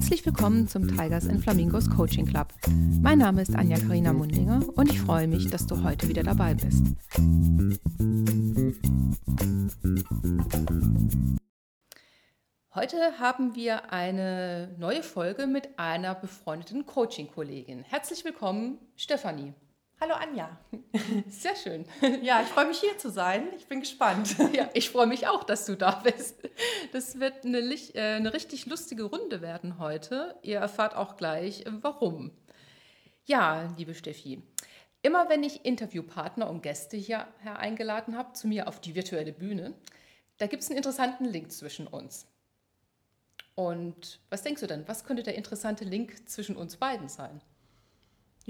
Herzlich willkommen zum Tigers and Flamingos Coaching Club. Mein Name ist Anja Karina Mundinger und ich freue mich, dass du heute wieder dabei bist. Heute haben wir eine neue Folge mit einer befreundeten Coaching-Kollegin. Herzlich willkommen, Stefanie. Hallo Anja. Sehr schön. Ja, ich freue mich hier zu sein. Ich bin gespannt. Ja, ich freue mich auch, dass du da bist. Das wird eine, äh, eine richtig lustige Runde werden heute. Ihr erfahrt auch gleich, warum. Ja, liebe Steffi, immer wenn ich Interviewpartner und Gäste hier eingeladen habe, zu mir auf die virtuelle Bühne, da gibt es einen interessanten Link zwischen uns. Und was denkst du denn? Was könnte der interessante Link zwischen uns beiden sein?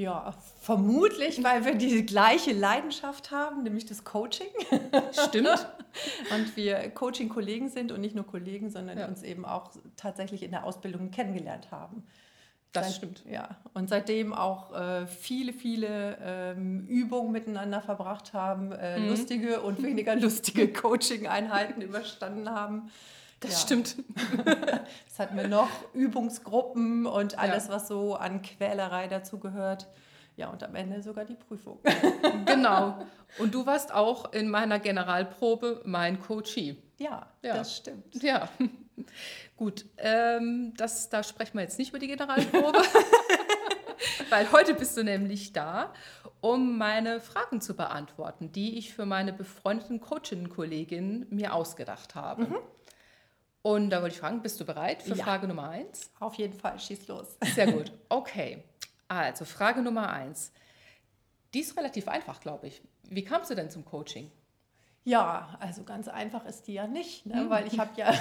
Ja, vermutlich, weil wir die gleiche Leidenschaft haben, nämlich das Coaching. Stimmt. und wir Coaching-Kollegen sind und nicht nur Kollegen, sondern ja. uns eben auch tatsächlich in der Ausbildung kennengelernt haben. Das Seit, stimmt. Ja, und seitdem auch äh, viele, viele ähm, Übungen miteinander verbracht haben, äh, mhm. lustige und weniger lustige Coaching-Einheiten überstanden haben. Das ja. stimmt. Es hatten wir noch Übungsgruppen und alles, ja. was so an Quälerei dazu gehört. Ja, und am Ende sogar die Prüfung. Genau. Und du warst auch in meiner Generalprobe mein Coachie. Ja, ja. das stimmt. Ja. Gut, ähm, das, da sprechen wir jetzt nicht über die Generalprobe, weil heute bist du nämlich da, um meine Fragen zu beantworten, die ich für meine befreundeten Coaching-Kolleginnen mir ausgedacht habe. Mhm. Und da wollte ich fragen, bist du bereit für ja. Frage Nummer eins? Auf jeden Fall, schieß los. Sehr gut. Okay. Also, Frage Nummer eins. Die ist relativ einfach, glaube ich. Wie kamst du denn zum Coaching? Ja, also ganz einfach ist die ja nicht, ne? weil ich habe ja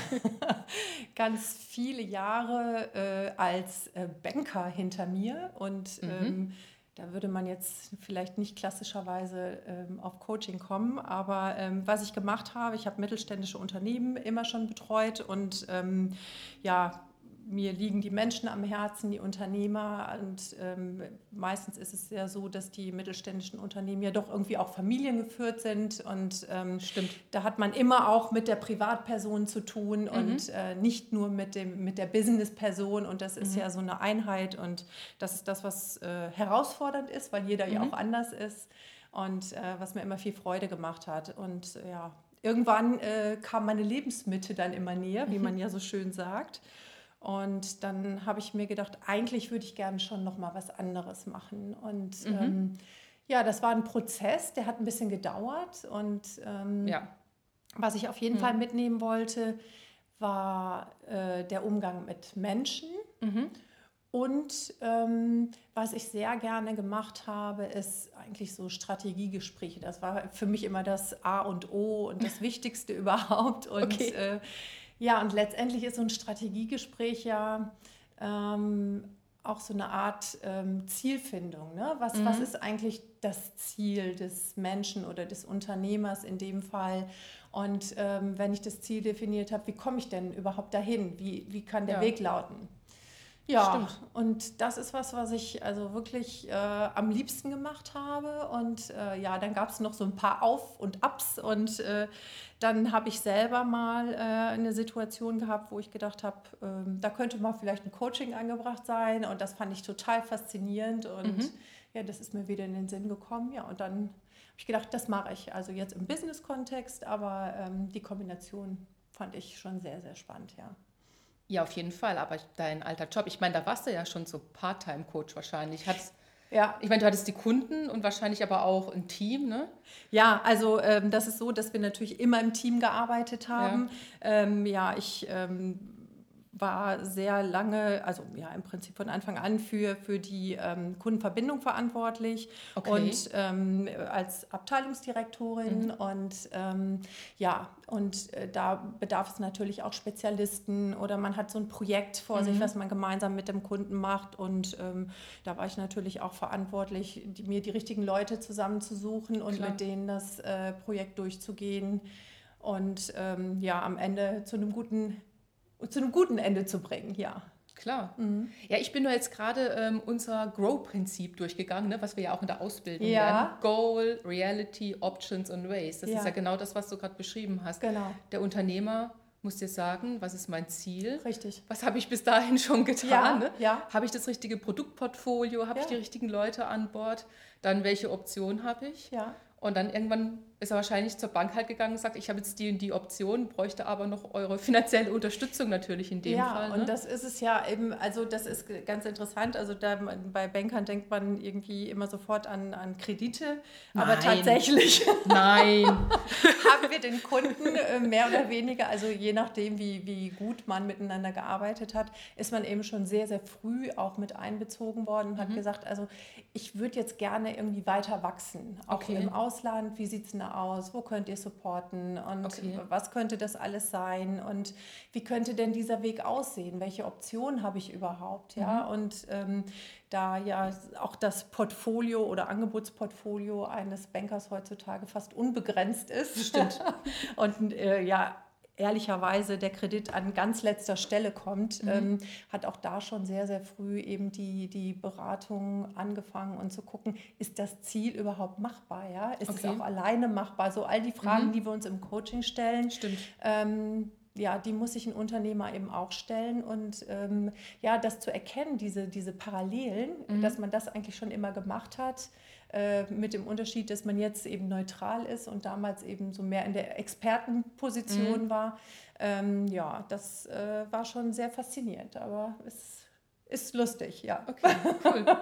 ganz viele Jahre äh, als äh, Banker hinter mir und mhm. ähm, da würde man jetzt vielleicht nicht klassischerweise ähm, auf Coaching kommen, aber ähm, was ich gemacht habe, ich habe mittelständische Unternehmen immer schon betreut und ähm, ja, mir liegen die Menschen am Herzen, die Unternehmer. Und ähm, meistens ist es ja so, dass die mittelständischen Unternehmen ja doch irgendwie auch familiengeführt sind. Und ähm, Stimmt. da hat man immer auch mit der Privatperson zu tun mhm. und äh, nicht nur mit, dem, mit der Businessperson. Und das ist mhm. ja so eine Einheit. Und das ist das, was äh, herausfordernd ist, weil jeder mhm. ja auch anders ist. Und äh, was mir immer viel Freude gemacht hat. Und ja, irgendwann äh, kam meine Lebensmitte dann immer näher, wie man ja so schön sagt. Und dann habe ich mir gedacht, eigentlich würde ich gerne schon noch mal was anderes machen. Und mhm. ähm, ja, das war ein Prozess, der hat ein bisschen gedauert. Und ähm, ja. was ich auf jeden mhm. Fall mitnehmen wollte, war äh, der Umgang mit Menschen. Mhm. Und ähm, was ich sehr gerne gemacht habe, ist eigentlich so Strategiegespräche. Das war für mich immer das A und O und das Wichtigste überhaupt. Und okay. äh, ja, und letztendlich ist so ein Strategiegespräch ja ähm, auch so eine Art ähm, Zielfindung. Ne? Was, mhm. was ist eigentlich das Ziel des Menschen oder des Unternehmers in dem Fall? Und ähm, wenn ich das Ziel definiert habe, wie komme ich denn überhaupt dahin? Wie, wie kann der ja. Weg lauten? Ja, Stimmt. und das ist was, was ich also wirklich äh, am liebsten gemacht habe. Und äh, ja, dann gab es noch so ein paar Auf- und Abs. Und äh, dann habe ich selber mal äh, eine Situation gehabt, wo ich gedacht habe, ähm, da könnte mal vielleicht ein Coaching angebracht sein. Und das fand ich total faszinierend. Und mhm. ja, das ist mir wieder in den Sinn gekommen. Ja, und dann habe ich gedacht, das mache ich. Also jetzt im Business-Kontext, aber ähm, die Kombination fand ich schon sehr, sehr spannend, ja. Ja, auf jeden Fall. Aber dein alter Job, ich meine, da warst du ja schon so Part-Time-Coach wahrscheinlich. Hat's, ja. Ich meine, du hattest die Kunden und wahrscheinlich aber auch ein Team, ne? Ja, also ähm, das ist so, dass wir natürlich immer im Team gearbeitet haben. Ja, ähm, ja ich ähm, war sehr lange, also ja im Prinzip von Anfang an für, für die ähm, Kundenverbindung verantwortlich okay. und ähm, als Abteilungsdirektorin mhm. und ähm, ja, und äh, da bedarf es natürlich auch Spezialisten oder man hat so ein Projekt vor mhm. sich, was man gemeinsam mit dem Kunden macht und ähm, da war ich natürlich auch verantwortlich, die, mir die richtigen Leute zusammenzusuchen und Klar. mit denen das äh, Projekt durchzugehen und ähm, ja, am Ende zu einem guten zu einem guten Ende zu bringen, ja. Klar. Mhm. Ja, ich bin nur jetzt gerade ähm, unser Grow-Prinzip durchgegangen, ne, was wir ja auch in der Ausbildung ja. lernen. Goal, Reality, Options und Ways. Das ja. ist ja genau das, was du gerade beschrieben hast. Genau. Der Unternehmer muss dir sagen, was ist mein Ziel? Richtig. Was habe ich bis dahin schon getan? Ja, ne? ja. Habe ich das richtige Produktportfolio? Habe ich Ja. die richtigen Leute an Bord? Dann welche Option habe ich? Ja. Und dann irgendwann ist er wahrscheinlich zur Bank halt gegangen und sagt, ich habe jetzt die und die Option, bräuchte aber noch eure finanzielle Unterstützung natürlich in dem ja, Fall. Ne? und das ist es ja eben, also das ist ganz interessant. Also da bei Bankern denkt man irgendwie immer sofort an, an Kredite, aber Nein. tatsächlich Nein. haben wir den Kunden äh, mehr oder weniger, also je nachdem, wie, wie gut man miteinander gearbeitet hat, ist man eben schon sehr, sehr früh auch mit einbezogen worden und Mhm. hat gesagt, also ich würde jetzt gerne irgendwie weiter wachsen, auch Okay. im Ausland. Wie sieht es denn aus? Wo könnt ihr supporten? Und Okay. was könnte das alles sein? Und wie könnte denn dieser Weg aussehen? Welche Optionen habe ich überhaupt? Ja, Mhm. und ähm, da ja auch das Portfolio oder Angebotsportfolio eines Bankers heutzutage fast unbegrenzt ist. Stimmt. und äh, ja, ehrlicherweise der Kredit an ganz letzter Stelle kommt, ähm, hat auch da schon sehr, sehr früh eben die, die Beratung angefangen und zu gucken, ist das Ziel überhaupt machbar? Ja? Ist Okay. es auch alleine machbar? So all die Fragen, Mhm. die wir uns im Coaching stellen, Stimmt. ähm, ja, die muss sich ein Unternehmer eben auch stellen und ähm, ja, das zu erkennen, diese, diese Parallelen, Mhm. dass man das eigentlich schon immer gemacht hat, mit dem Unterschied, dass man jetzt eben neutral ist und damals eben so mehr in der Expertenposition Mhm. war. Ähm, ja, das äh, war schon sehr faszinierend, aber es ist lustig, ja. Okay, cool.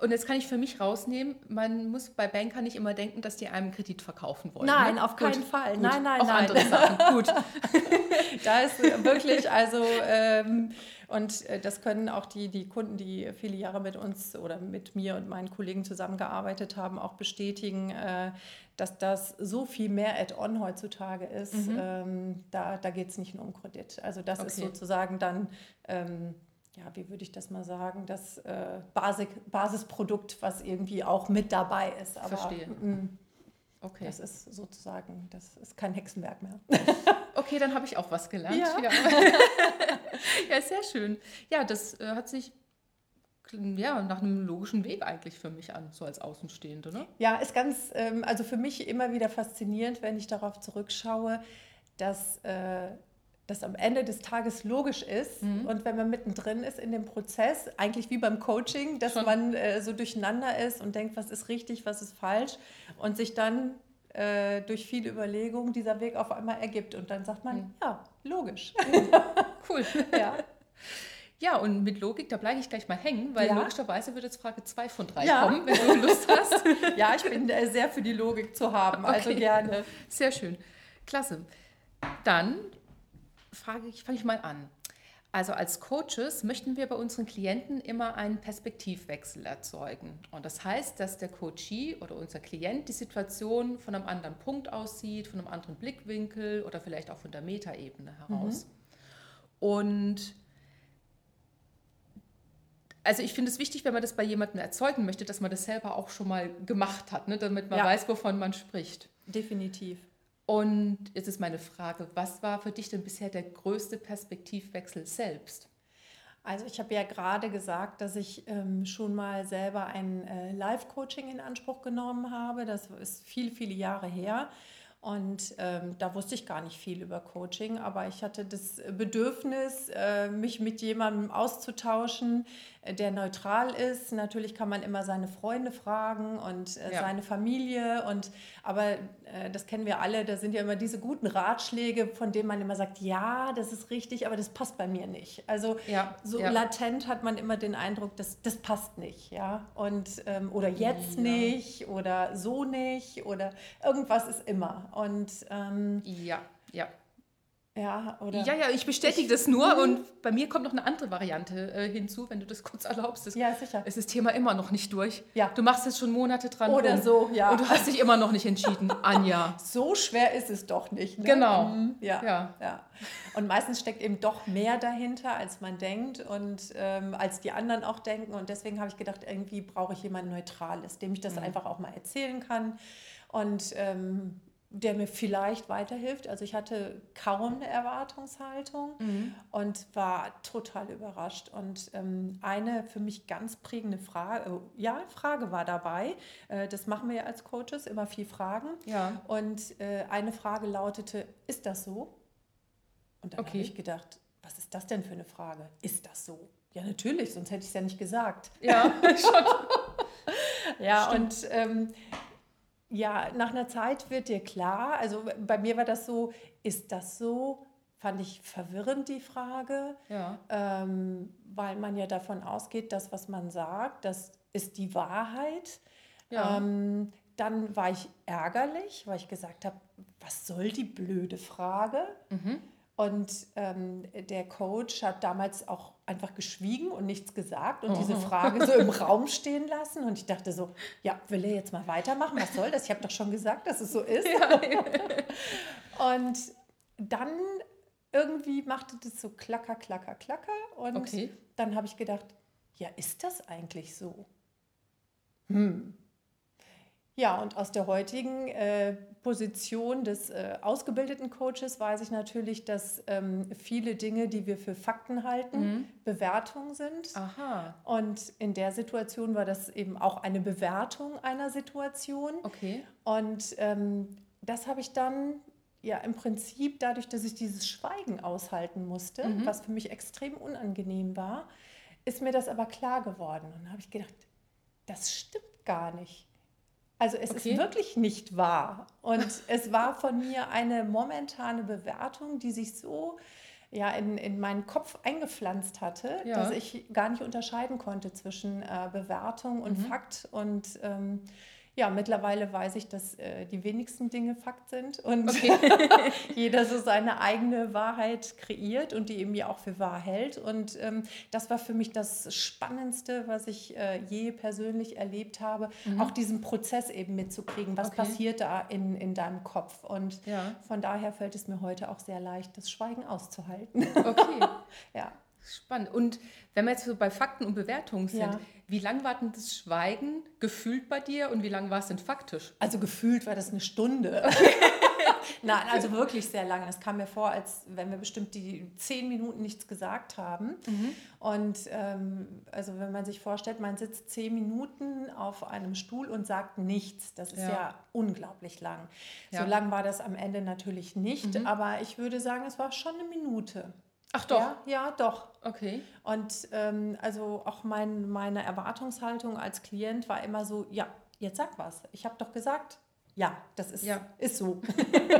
Und jetzt kann ich für mich rausnehmen, man muss bei Bankern nicht immer denken, dass die einem Kredit verkaufen wollen. Nein, ne? auf keinen Fall. Gut. Nein, nein, Auch nein. andere Sachen. Gut. Da ist wirklich, also, ähm, und äh, das können auch die, die Kunden, die viele Jahre mit uns oder mit mir und meinen Kollegen zusammengearbeitet haben, auch bestätigen, äh, dass das so viel mehr Add-on heutzutage ist. Ähm, da da geht es nicht nur um Kredit. Also, das ist Okay. sozusagen dann. Ähm, ja, wie würde ich das mal sagen, das äh, Basic, Basisprodukt, was irgendwie auch mit dabei ist. Aber Verstehe. mm, Okay. das ist sozusagen, das ist kein Hexenwerk mehr. Okay, dann habe ich auch was gelernt. Ja. Ja, ja sehr schön. Ja, das äh, hat sich ja, nach einem logischen Weg eigentlich für mich an, so als Außenstehende. Ne? Ja, ist ganz, ähm, also für mich immer wieder faszinierend, wenn ich darauf zurückschaue, dass äh, das am Ende des Tages logisch ist und wenn man mittendrin ist in dem Prozess, eigentlich wie beim Coaching, dass Schon. man äh, so durcheinander ist und denkt, was ist richtig, was ist falsch und sich dann äh, durch viele Überlegungen dieser Weg auf einmal ergibt und dann sagt man, ja, logisch. Cool. ja. Ja, und mit Logik, da bleibe ich gleich mal hängen, weil Ja. logischerweise wird jetzt Frage 2 von 3 Ja. kommen, wenn du Lust hast. ja, ich bin äh, sehr für die Logik zu haben, also Okay. gerne. Sehr schön. Klasse. Dann frage ich, fange ich mal an. Also als Coaches möchten wir bei unseren Klienten immer einen Perspektivwechsel erzeugen. Und das heißt, dass der Coachee oder unser Klient die Situation von einem anderen Punkt aus sieht, von einem anderen Blickwinkel oder vielleicht auch von der Metaebene heraus. Und also ich finde es wichtig, wenn man das bei jemandem erzeugen möchte, dass man das selber auch schon mal gemacht hat, ne? damit man Ja. weiß, wovon man spricht. Definitiv. Und jetzt ist meine Frage, was war für dich denn bisher der größte Perspektivwechsel selbst? Also ich habe ja gerade gesagt, dass ich ähm, schon mal selber ein äh, Live-Coaching in Anspruch genommen habe. Das ist viele, viele Jahre her. Und ähm, da wusste ich gar nicht viel über Coaching, aber ich hatte das Bedürfnis, äh, mich mit jemandem auszutauschen, äh, der neutral ist. Natürlich kann man immer seine Freunde fragen und äh, Ja. seine Familie. Und, aber äh, das kennen wir alle, da sind ja immer diese guten Ratschläge, von denen man immer sagt, ja, das ist richtig, aber das passt bei mir nicht. Also Ja, so ja. latent hat man immer den Eindruck, dass das passt nicht, ja. Und ähm, oder jetzt nicht oder so nicht oder irgendwas ist immer. Und ähm, Ja, ja. ja, oder Ja, ja, ich bestätige das nur und bei mir kommt noch eine andere Variante äh, hinzu, wenn du das kurz erlaubst. Das, ja, sicher. ist das Thema immer noch nicht durch. Ja. Du machst jetzt schon Monate dran Oder rum so, ja. Und du hast dich immer noch nicht entschieden, Anja. So schwer ist es doch nicht. Ne? Genau. Mhm, ja. Ja. ja. Und meistens steckt eben doch mehr dahinter, als man denkt und ähm, als die anderen auch denken. Und deswegen habe ich gedacht, irgendwie brauche ich jemanden Neutrales, dem ich das einfach auch mal erzählen kann und ähm, der mir vielleicht weiterhilft. Also ich hatte kaum eine Erwartungshaltung und war total überrascht. Und ähm, eine für mich ganz prägende Frage, äh, ja, Frage war dabei. Äh, das machen wir ja als Coaches, immer viel Fragen. Ja. Und äh, eine Frage lautete, ist das so? Und dann okay. habe ich gedacht, was ist das denn für eine Frage? Ist das so? Ja, natürlich, sonst hätte ich es ja nicht gesagt. Ja, schon. ja, Stimmt. und ähm, ja, nach einer Zeit wird dir klar, also bei mir war das so, ist das so? Fand ich verwirrend die Frage, ja. ähm, weil man ja davon ausgeht, dass was man sagt, das ist die Wahrheit. Ja. Ähm, dann war ich ärgerlich, weil ich gesagt habe, was soll die blöde Frage? Mhm. Und ähm, der Coach hat damals auch einfach geschwiegen und nichts gesagt und oh. diese Frage so im Raum stehen lassen. Und ich dachte so, ja, will er jetzt mal weitermachen? Was soll das? Ich habe doch schon gesagt, dass es so ist. Ja. und dann irgendwie machte das so klacker, klacker, klacker. Und okay. dann habe ich gedacht, ja, ist das eigentlich so? Hm. Ja, und aus der heutigen äh, Position des äh, ausgebildeten Coaches weiß ich natürlich, dass ähm, viele Dinge, die wir für Fakten halten, mhm. Bewertungen sind. Aha. Und in der Situation war das eben auch eine Bewertung einer Situation. Okay. Und ähm, das habe ich dann ja im Prinzip dadurch, dass ich dieses Schweigen aushalten musste, mhm. was für mich extrem unangenehm war, ist mir das aber klar geworden. Und dann habe ich gedacht, das stimmt gar nicht. Also es okay. ist wirklich nicht wahr. Und es war von mir eine momentane Bewertung, die sich so ja, in, in meinen Kopf eingepflanzt hatte, ja. dass ich gar nicht unterscheiden konnte zwischen äh, Bewertung und mhm. Fakt. Und ähm, ja, mittlerweile weiß ich, dass äh, die wenigsten Dinge Fakt sind und okay. jeder so seine eigene Wahrheit kreiert und die eben ja auch für wahr hält. Und ähm, das war für mich das Spannendste, was ich äh, je persönlich erlebt habe, mhm. auch diesen Prozess eben mitzukriegen. Was okay. passiert da in, in deinem Kopf? Und ja. von daher fällt es mir heute auch sehr leicht, das Schweigen auszuhalten. Okay. ja. Spannend. Und wenn wir jetzt so bei Fakten und Bewertungen sind, ja. wie lang war denn das Schweigen gefühlt bei dir und wie lang war es denn faktisch? Also gefühlt war das eine Stunde. Nein, also wirklich sehr lange. Es kam mir vor, als wenn wir bestimmt die zehn Minuten nichts gesagt haben. Mhm. Und ähm, also wenn man sich vorstellt, man sitzt zehn Minuten auf einem Stuhl und sagt nichts, das ist ja, ja unglaublich lang. Ja. So lang war das am Ende natürlich nicht, mhm. aber ich würde sagen, es war schon eine Minute. Ach doch. Ja, ja doch. Okay. Und ähm, also auch mein, meine Erwartungshaltung als Klient war immer so, ja, jetzt sag was. Ich habe doch gesagt, ja, das ist, ja. ist so.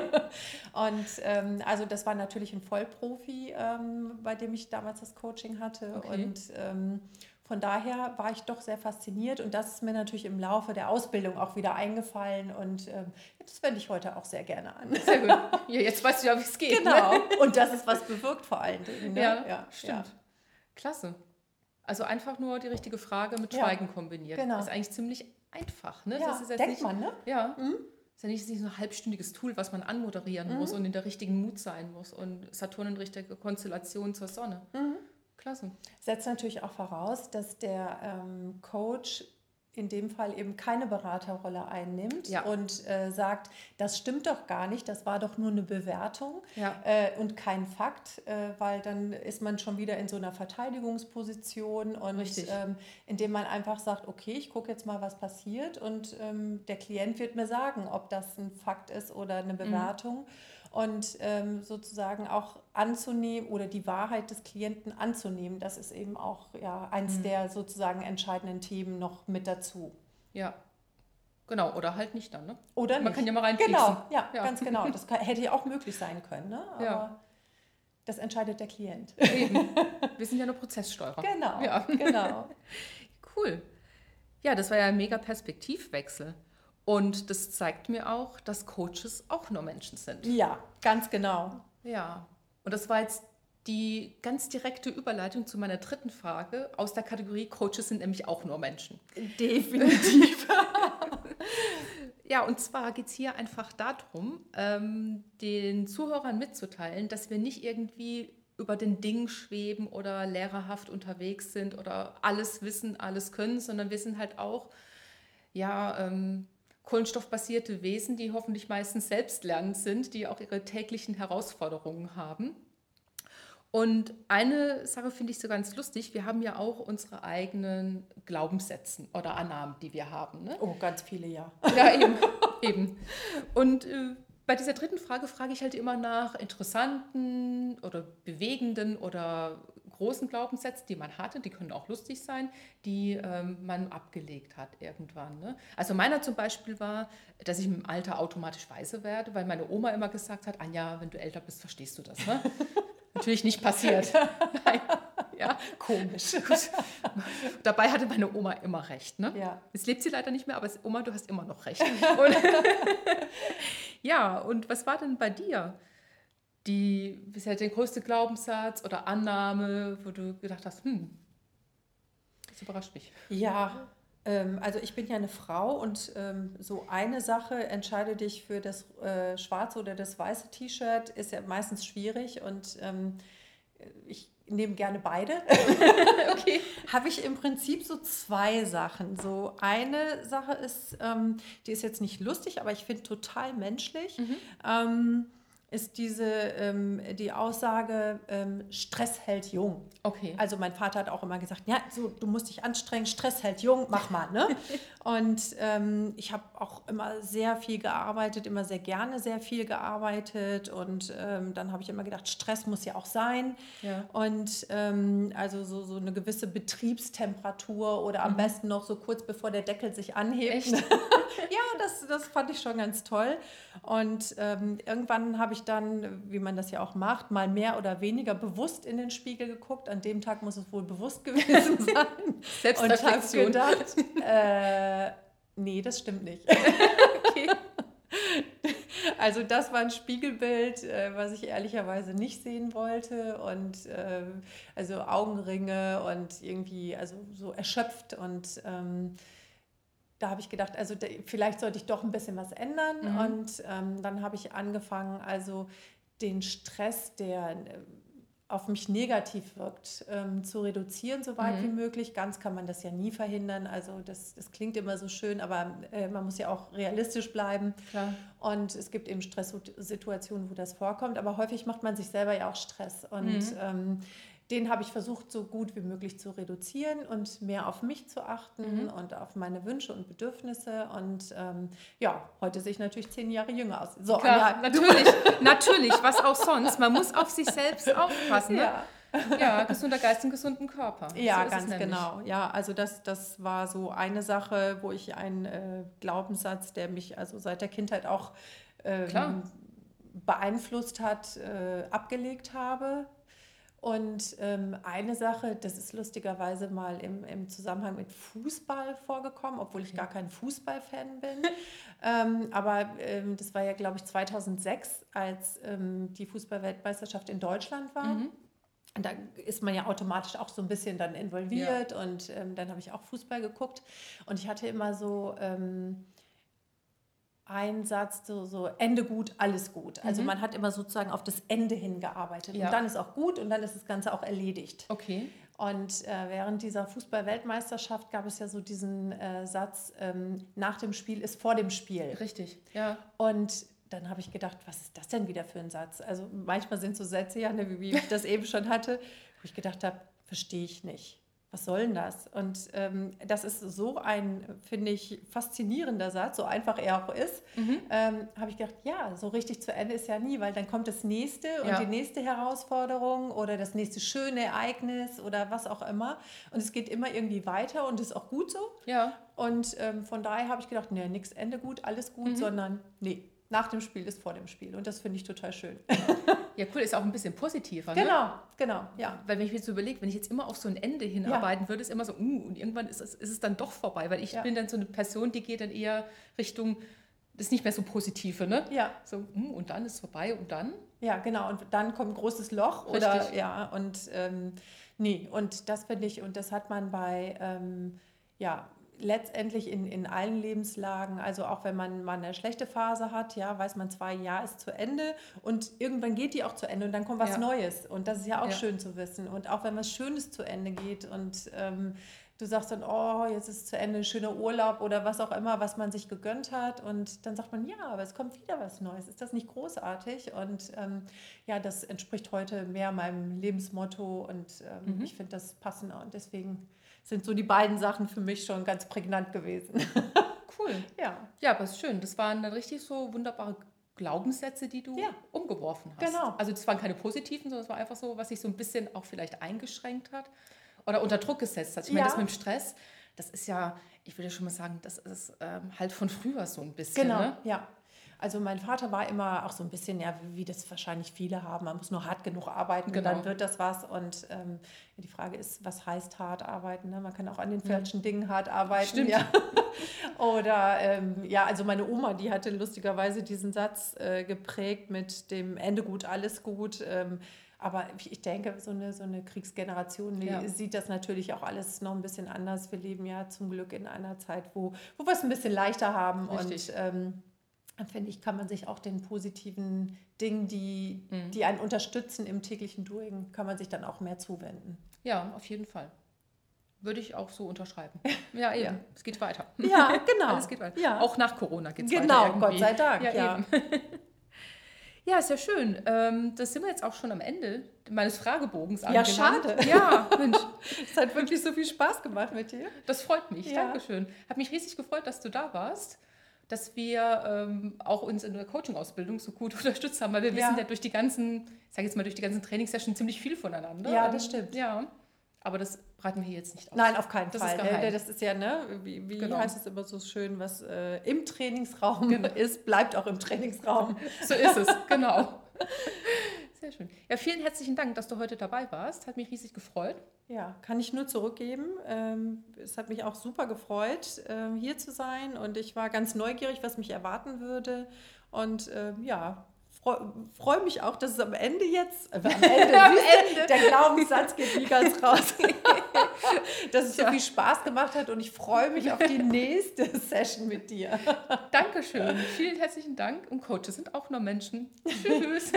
und ähm, also das war natürlich ein Vollprofi, ähm, bei dem ich damals das Coaching hatte. Okay. Und ähm, von daher war ich doch sehr fasziniert und das ist mir natürlich im Laufe der Ausbildung auch wieder eingefallen und ähm, das wende ich heute auch sehr gerne an. Sehr gut. Ja, jetzt weißt du ja, wie es geht. Genau. Ne? Und das ist was bewirkt vor allen Dingen. Ne? Ja, ja, stimmt. Ja. Klasse. Also einfach nur die richtige Frage mit Schweigen ja, kombiniert. Genau. Das ist eigentlich ziemlich einfach. Ne? Ja, das ist jetzt denkt nicht, man, ne? Ja. Mhm. Das ist ja nicht, so ein halbstündiges Tool, was man anmoderieren mhm. muss und in der richtigen Mut sein muss und Saturn in richtige Konstellation zur Sonne. Mhm. Klasse. Setzt natürlich auch voraus, dass der ähm, Coach in dem Fall eben keine Beraterrolle einnimmt ja. und äh, sagt, das stimmt doch gar nicht, das war doch nur eine Bewertung ja. äh, und kein Fakt, äh, weil dann ist man schon wieder in so einer Verteidigungsposition und ähm, indem man einfach sagt, okay, ich gucke jetzt mal, was passiert und ähm, der Klient wird mir sagen, ob das ein Fakt ist oder eine mhm. Bewertung. Mhm und ähm, sozusagen auch anzunehmen oder die Wahrheit des Klienten anzunehmen. Das ist eben auch ja, eins mhm. der sozusagen entscheidenden Themen noch mit dazu. Ja. Genau, oder halt nicht dann, ne? Oder Man nicht. kann ja mal rein Genau, ja, ja, ganz genau. Das hätte ja auch möglich sein können, ne? Aber ja. das entscheidet der Klient. Eben. Wir sind ja nur Prozesssteuerer. Genau, ja. genau. cool. Ja, das war ja ein mega Perspektivwechsel. Und das zeigt mir auch, dass Coaches auch nur Menschen sind. Ja, ganz genau. Ja. Und das war jetzt die ganz direkte Überleitung zu meiner dritten Frage aus der Kategorie Coaches sind nämlich auch nur Menschen. Definitiv. ja, und zwar geht es hier einfach darum, ähm, den Zuhörern mitzuteilen, dass wir nicht irgendwie über den Ding schweben oder lehrerhaft unterwegs sind oder alles wissen, alles können, sondern wir sind halt auch, ja, ähm, kohlenstoffbasierte Wesen, die hoffentlich meistens selbstlernend sind, die auch ihre täglichen Herausforderungen haben. Und eine Sache finde ich so ganz lustig. Wir haben ja auch unsere eigenen Glaubenssätze oder Annahmen, die wir haben. Ne? Oh, ganz viele, ja. Ja, eben. eben. Und äh, bei dieser dritten Frage frage ich halt immer nach interessanten oder bewegenden oder großen Glaubenssätzen, die man hatte, die können auch lustig sein, die ähm, man abgelegt hat irgendwann. Ne? Also meiner zum Beispiel war, dass ich im Alter automatisch weise werde, weil meine Oma immer gesagt hat, Anja, wenn du älter bist, verstehst du das. Ne? Natürlich nicht passiert. Nein. Ja, komisch. Dabei hatte meine Oma immer recht. Ne? Ja. Jetzt lebt sie leider nicht mehr, aber Oma, du hast immer noch recht. Und ja, und was war denn bei dir? Die bisher der größte Glaubenssatz oder Annahme, wo du gedacht hast, hm, das überrascht mich. Ja, ähm, also ich bin ja eine Frau und ähm, so eine Sache, entscheide dich für das äh, schwarze oder das weiße T-Shirt, ist ja meistens schwierig und ähm, ich nehme gerne beide. okay. Habe ich im Prinzip so zwei Sachen. So eine Sache ist, ähm, die ist jetzt nicht lustig, aber ich finde total menschlich. Mhm. Ähm, ist diese ähm, die Aussage, ähm, Stress hält jung. Okay. Also mein Vater hat auch immer gesagt, ja, so, du musst dich anstrengen, Stress hält jung, mach mal. Ne? und ähm, ich habe auch immer sehr viel gearbeitet, immer sehr gerne sehr viel gearbeitet. Und ähm, dann habe ich immer gedacht, Stress muss ja auch sein. Ja. Und ähm, also so, so eine gewisse Betriebstemperatur oder am mhm. besten noch so kurz bevor der Deckel sich anhebt. Ja, das, das fand ich schon ganz toll. Und ähm, irgendwann habe ich dann, wie man das ja auch macht, mal mehr oder weniger bewusst in den Spiegel geguckt. An dem Tag muss es wohl bewusst gewesen sein. Selbstreflexion. Und habe gedacht, äh, nee, das stimmt nicht. okay. Also das war ein Spiegelbild, äh, was ich ehrlicherweise nicht sehen wollte und äh, also Augenringe und irgendwie also so erschöpft und ähm, da habe ich gedacht, also vielleicht sollte ich doch ein bisschen was ändern. Mhm. Und ähm, dann habe ich angefangen, also den Stress, der äh, auf mich negativ wirkt, ähm, zu reduzieren, so weit mhm. wie möglich. Ganz kann man das ja nie verhindern. Also das, das klingt immer so schön, aber äh, man muss ja auch realistisch bleiben. Klar. Und es gibt eben Stresssituationen, wo das vorkommt. Aber häufig macht man sich selber ja auch Stress. Und mhm. ähm, den habe ich versucht, so gut wie möglich zu reduzieren und mehr auf mich zu achten mhm. und auf meine Wünsche und Bedürfnisse. Und ähm, ja, heute sehe ich natürlich zehn Jahre jünger aus. So, Klar, ja, natürlich, natürlich, was auch sonst. Man muss auf sich selbst aufpassen. Ne? Ja. Ja, gesunder Geist und gesunden Körper. Ja, so ganz genau. Ja, also das, das war so eine Sache, wo ich einen äh, Glaubenssatz, der mich also seit der Kindheit auch ähm, beeinflusst hat, äh, abgelegt habe. Und ähm, eine Sache, das ist lustigerweise mal im, im Zusammenhang mit Fußball vorgekommen, obwohl ich gar kein Fußballfan bin. ähm, aber ähm, das war ja, glaube ich, 2006, als ähm, die Fußballweltmeisterschaft in Deutschland war. Mhm. Und da ist man ja automatisch auch so ein bisschen dann involviert. Ja. Und ähm, dann habe ich auch Fußball geguckt. Und ich hatte immer so ähm, ein Satz, so, so Ende gut, alles gut. Also mhm. man hat immer sozusagen auf das Ende hingearbeitet. Ja. Und dann ist auch gut und dann ist das Ganze auch erledigt. Okay. Und äh, während dieser Fußball-Weltmeisterschaft gab es ja so diesen äh, Satz, ähm, nach dem Spiel ist vor dem Spiel. Richtig, ja. Und dann habe ich gedacht, was ist das denn wieder für ein Satz? Also manchmal sind so Sätze, ja, ne, wie ich das eben schon hatte, wo ich gedacht habe, verstehe ich nicht was soll denn das? Und ähm, das ist so ein, finde ich, faszinierender Satz, so einfach er auch ist. Mhm. Ähm, Habe ich gedacht, ja, so richtig zu Ende ist ja nie, weil dann kommt das nächste und ja. die nächste Herausforderung oder das nächste schöne Ereignis oder was auch immer. Und es geht immer irgendwie weiter und ist auch gut so. Ja. Und ähm, von daher habe ich gedacht, nee, nichts Ende gut, alles gut, mhm. sondern nee, nach dem Spiel ist vor dem Spiel. Und das finde ich total schön. Ja, cool, ist auch ein bisschen positiver. Ne? Genau, genau, ja. Weil wenn ich mir so überlege, wenn ich jetzt immer auf so ein Ende hinarbeiten ja. würde, ist immer so, uh, und irgendwann ist es, ist es dann doch vorbei, weil ich ja. bin dann so eine Person, die geht dann eher Richtung, das ist nicht mehr so positive, ne? Ja. So, uh, und dann ist es vorbei und dann? Ja, genau, und dann kommt ein großes Loch Richtig. oder, ja, und ähm, nee, und das finde ich, und das hat man bei, ähm, ja, letztendlich in, in allen Lebenslagen, also auch wenn man mal eine schlechte Phase hat, ja, weiß man zwei Jahr ist zu Ende und irgendwann geht die auch zu Ende und dann kommt was ja. Neues und das ist ja auch ja. schön zu wissen und auch wenn was Schönes zu Ende geht und ähm, du sagst dann, oh, jetzt ist zu Ende ein schöner Urlaub oder was auch immer, was man sich gegönnt hat und dann sagt man, ja, aber es kommt wieder was Neues. Ist das nicht großartig? Und ähm, ja, das entspricht heute mehr meinem Lebensmotto und ähm, mhm. ich finde das passender und deswegen sind so die beiden Sachen für mich schon ganz prägnant gewesen. Cool. Ja. Ja, aber ist schön. Das waren dann richtig so wunderbare Glaubenssätze, die du Ja. umgeworfen hast. Genau. Also es waren keine positiven, sondern es war einfach so, was sich so ein bisschen auch vielleicht eingeschränkt hat oder unter Druck gesetzt hat. Ich meine, Ja. das mit dem Stress, das ist ja, ich würde schon mal sagen, das ist ähm, halt von früher so ein bisschen. Genau, Ne? ja. Also mein Vater war immer auch so ein bisschen, ja, wie das wahrscheinlich viele haben. Man muss nur hart genug arbeiten Genau. und dann wird das was. Und ähm, die Frage ist, was heißt hart arbeiten? Ne? Man kann auch an den falschen Dingen hart arbeiten. Stimmt. Ja. Oder ähm, ja, also meine Oma, die hatte lustigerweise diesen Satz äh, geprägt mit dem Ende gut, alles gut. Ähm, aber ich denke, so eine, so eine Kriegsgeneration die Ja. sieht das natürlich auch alles noch ein bisschen anders. Wir leben ja zum Glück in einer Zeit, wo, wo wir es ein bisschen leichter haben. Richtig. Und ähm, finde ich, kann man sich auch den positiven Dingen, die, Mhm. die einen unterstützen im täglichen Doing, kann man sich dann auch mehr zuwenden. Ja, auf jeden Fall. Würde ich auch so unterschreiben. Ja, eben. Ja. Es geht weiter. Ja, genau. Alles geht weiter. Ja. Auch nach Corona geht es weiter. Genau. Gott sei Dank. Ja, Ja. Ja, ist ja schön. Ähm, das sind wir jetzt auch schon am Ende meines Fragebogens Ja, angelangt. schade. Ja, Mensch, Es hat wirklich so viel Spaß gemacht mit dir. das freut mich. Ja. Dankeschön. Hat mich riesig gefreut, dass du da warst. Dass wir ähm, auch uns in der Coaching-Ausbildung so gut unterstützt haben, weil wir Ja. wissen ja durch die ganzen, ich sage jetzt mal, durch die ganzen Trainingssessions ziemlich viel voneinander. Ja, das Ähm, stimmt. Ja, aber das breiten wir hier jetzt nicht aus. Nein, auf keinen Das Fall. ist geheim. Das ist ja, ne, wie, wie Genau. heißt es immer so schön, was äh, im Trainingsraum Genau. ist, bleibt auch im Trainingsraum. So ist es, genau. Sehr schön. Ja, vielen herzlichen Dank, dass du heute dabei warst. Hat mich riesig gefreut. Ja, kann ich nur zurückgeben. Ähm, es hat mich auch super gefreut, ähm, hier zu sein und ich war ganz neugierig, was mich erwarten würde. Und ähm, ja, freue freu mich auch, dass es am Ende jetzt, äh, am Ende, Am du, der Glaubenssatz geht nie ganz raus, dass es so viel Spaß gemacht hat und ich freue mich auf die nächste Session mit dir. Dankeschön. Vielen herzlichen Dank. Und Coaches sind auch nur Menschen. Tschüss.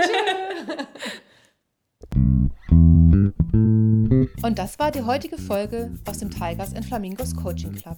Und das war die heutige Folge aus dem Tigers and Flamingos Coaching Club.